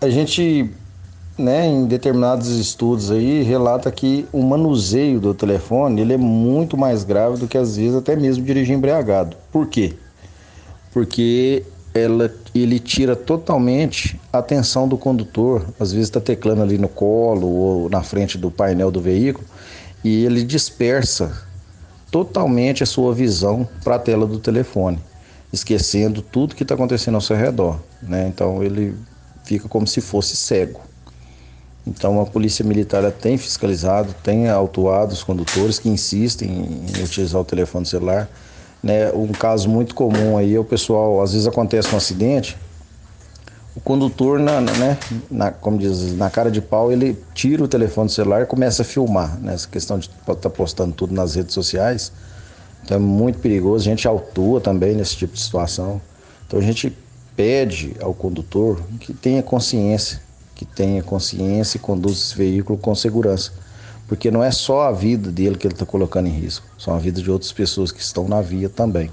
a gente, né, em determinados estudos aí, relata que o manuseio do telefone ele é muito mais grave do que às vezes até mesmo dirigir embriagado. Por quê? Porque ela, ele tira totalmente a atenção do condutor. Às vezes está teclando ali no colo ou na frente do painel do veículo e ele dispersa totalmente a sua visão para a tela do telefone, esquecendo tudo que está acontecendo ao seu redor. Né? Então ele fica como se fosse cego. Então a polícia militar tem fiscalizado, tem autuado os condutores que insistem em utilizar o telefone celular. Né? Um caso muito comum aí é o pessoal, às vezes acontece um acidente, o condutor, na, né, na, como diz, na cara de pau, ele tira o telefone celular e começa a filmar. Né? Essa questão de estar tá postando tudo nas redes sociais. Então é muito perigoso. A gente autua também nesse tipo de situação. Então a gente pede ao condutor que tenha consciência, que tenha consciência e conduza esse veículo com segurança. Porque não é só a vida dele que ele está colocando em risco, são a vida de outras pessoas que estão na via também.